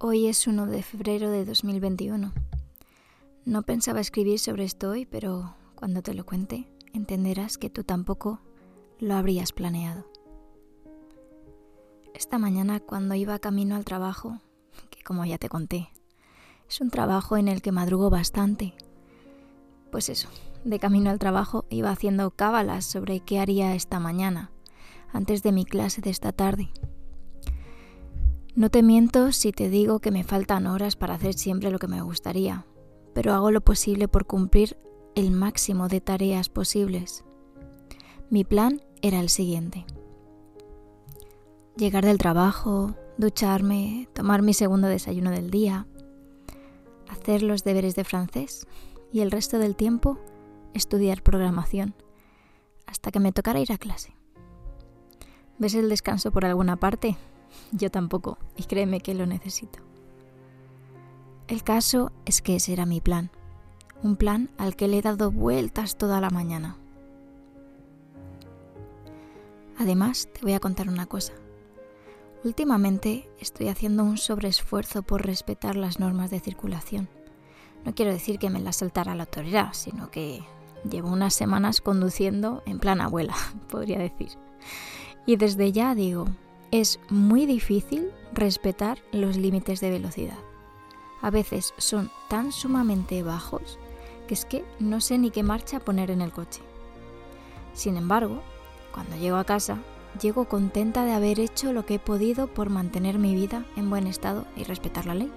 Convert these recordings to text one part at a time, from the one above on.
Hoy es 1 de febrero de 2021. No pensaba escribir sobre esto hoy, pero cuando te lo cuente entenderás que tú tampoco lo habrías planeado. Esta mañana cuando iba camino al trabajo, que como ya te conté, es un trabajo en el que madrugo bastante, pues eso, de camino al trabajo iba haciendo cábalas sobre qué haría esta mañana, antes de mi clase de esta tarde. No te miento si te digo que me faltan horas para hacer siempre lo que me gustaría, pero hago lo posible por cumplir el máximo de tareas posibles. Mi plan era el siguiente. Llegar del trabajo, ducharme, tomar mi segundo desayuno del día, hacer los deberes de francés y el resto del tiempo estudiar programación, hasta que me tocara ir a clase. ¿Ves el descanso por alguna parte? Yo tampoco, y créeme que lo necesito. El caso es que ese era mi plan, un plan al que le he dado vueltas toda la mañana. Además, te voy a contar una cosa. Últimamente estoy haciendo un sobreesfuerzo por respetar las normas de circulación. No quiero decir que me las saltara la autoridad, sino que llevo unas semanas conduciendo en plan abuela, podría decir. Y desde ya digo, es muy difícil respetar los límites de velocidad. A veces son tan sumamente bajos que es que no sé ni qué marcha poner en el coche. Sin embargo, cuando llego a casa, llego contenta de haber hecho lo que he podido por mantener mi vida en buen estado y respetar la ley.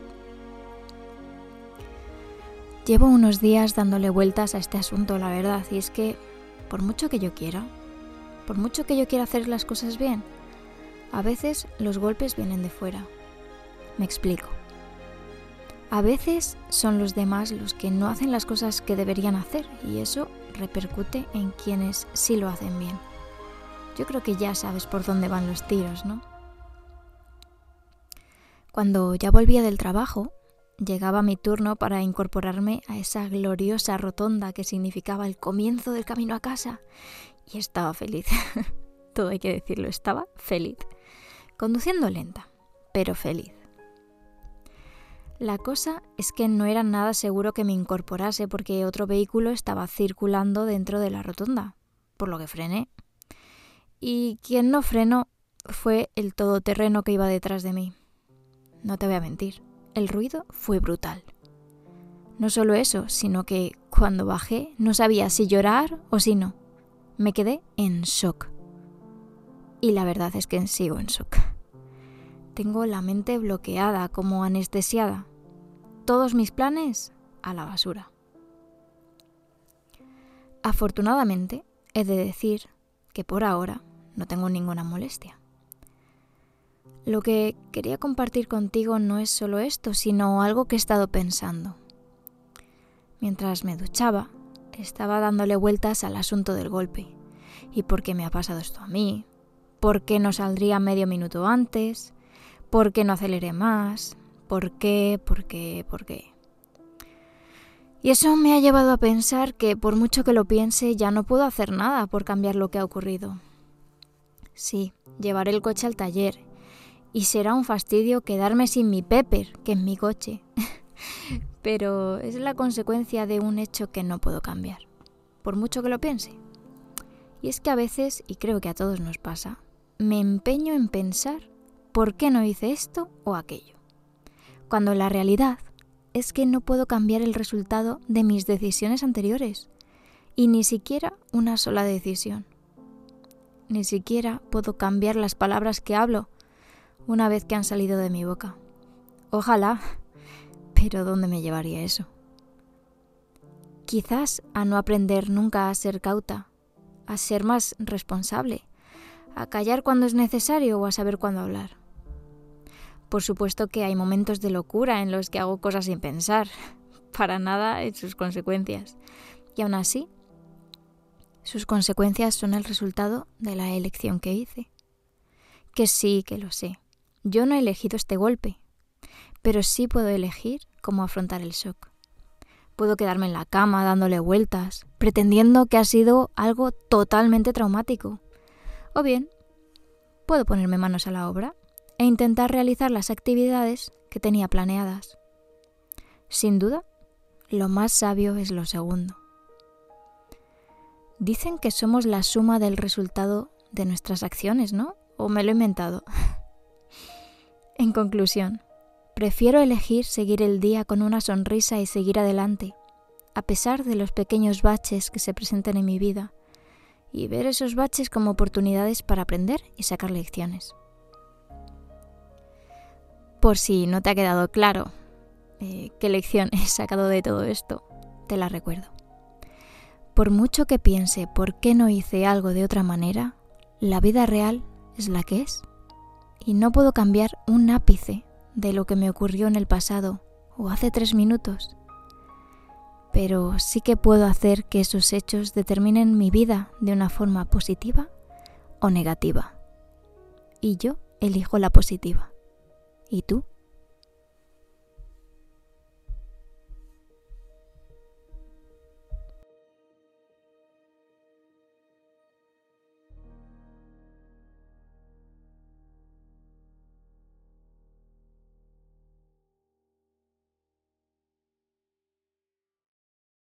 Llevo unos días dándole vueltas a este asunto, la verdad, y es que, por mucho que yo quiera, por mucho que yo quiera hacer las cosas bien, a veces los golpes vienen de fuera. Me explico. A veces son los demás los que no hacen las cosas que deberían hacer y eso repercute en quienes sí lo hacen bien. Yo creo que ya sabes por dónde van los tiros, ¿no? Cuando ya volvía del trabajo, llegaba mi turno para incorporarme a esa gloriosa rotonda que significaba el comienzo del camino a casa y estaba feliz. Todo hay que decirlo, estaba feliz conduciendo lenta, pero feliz. La cosa es que no era nada seguro que me incorporase porque otro vehículo estaba circulando dentro de la rotonda, por lo que frené. Y quien no frenó fue el todoterreno que iba detrás de mí. No te voy a mentir, el ruido fue brutal. No solo eso, sino que cuando bajé no sabía si llorar o si no. Me quedé en shock. Y la verdad es que sigo en shock. Tengo la mente bloqueada, como anestesiada. Todos mis planes a la basura. Afortunadamente, he de decir que por ahora no tengo ninguna molestia. Lo que quería compartir contigo no es solo esto, sino algo que he estado pensando. Mientras me duchaba, estaba dándole vueltas al asunto del golpe. ¿Y por qué me ha pasado esto a mí? ¿Por qué no saldría medio minuto antes? ¿Por qué no aceleré más? ¿Por qué? ¿Por qué? ¿Por qué? Y eso me ha llevado a pensar que por mucho que lo piense ya no puedo hacer nada por cambiar lo que ha ocurrido. Sí, llevaré el coche al taller y será un fastidio quedarme sin mi Pepper, que es mi coche. Pero es la consecuencia de un hecho que no puedo cambiar, por mucho que lo piense. Y es que a veces, y creo que a todos nos pasa, me empeño en pensar ¿por qué no hice esto o aquello? Cuando la realidad es que no puedo cambiar el resultado de mis decisiones anteriores y ni siquiera una sola decisión. Ni siquiera puedo cambiar las palabras que hablo una vez que han salido de mi boca. Ojalá, pero ¿dónde me llevaría eso? Quizás a no aprender nunca a ser cauta, a ser más responsable, a callar cuando es necesario o a saber cuándo hablar. Por supuesto que hay momentos de locura en los que hago cosas sin pensar, para nada en sus consecuencias. Y aún así, sus consecuencias son el resultado de la elección que hice. Que sí, que lo sé. Yo no he elegido este golpe, pero sí puedo elegir cómo afrontar el shock. Puedo quedarme en la cama dándole vueltas, pretendiendo que ha sido algo totalmente traumático. O bien, puedo ponerme manos a la obra e intentar realizar las actividades que tenía planeadas. Sin duda, lo más sabio es lo segundo. Dicen que somos la suma del resultado de nuestras acciones, ¿no? ¿O me lo he inventado? en conclusión, prefiero elegir seguir el día con una sonrisa y seguir adelante, a pesar de los pequeños baches que se presenten en mi vida, y ver esos baches como oportunidades para aprender y sacar lecciones. Por si no te ha quedado claro eh, qué lección he sacado de todo esto, te la recuerdo. Por mucho que piense por qué no hice algo de otra manera, la vida real es la que es. Y no puedo cambiar un ápice de lo que me ocurrió en el pasado o hace tres minutos. Pero sí que puedo hacer que esos hechos determinen mi vida de una forma positiva o negativa. Y yo elijo la positiva. ¿Y tú?